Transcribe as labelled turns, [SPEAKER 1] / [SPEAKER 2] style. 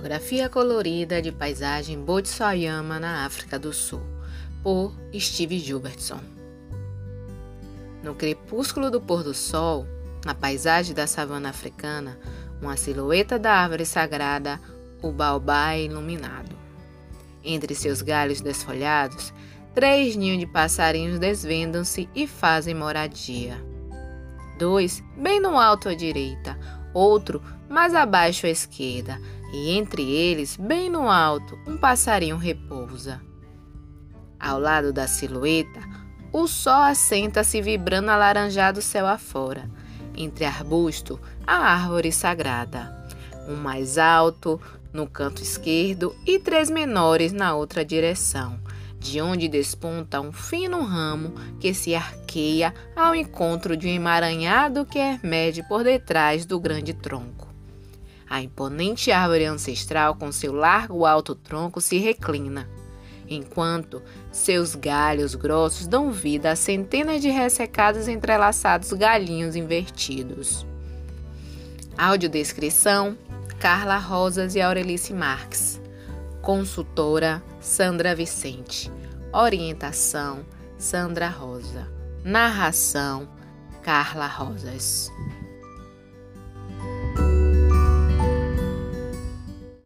[SPEAKER 1] Fotografia colorida de paisagem Botswana na África do Sul, por Steve Gilbertson. No crepúsculo do pôr do sol, na paisagem da savana africana, uma silhueta da árvore sagrada, o baobá é iluminado. Entre seus galhos desfolhados, três ninhos de passarinhos desvendam-se e fazem moradia. Dois, bem no alto à direita, outro mais abaixo à esquerda, e entre eles, bem no alto, um passarinho repousa. Ao lado da silhueta, o sol assenta-se vibrando alaranjado céu afora. Entre arbusto, a árvore sagrada. Um mais alto no canto esquerdo e três menores na outra direção, de onde desponta um fino ramo que se arqueia ao encontro de um emaranhado que emerge por detrás do grande tronco. A imponente árvore ancestral, com seu largo alto tronco, se reclina, enquanto seus galhos grossos dão vida a centenas de ressecados entrelaçados galhinhos invertidos. Audiodescrição: Carla Rosas e Aurelice Marques. Consultora: Sandra Vicente. Orientação: Sandra Rosa. Narração: Carla Rosas.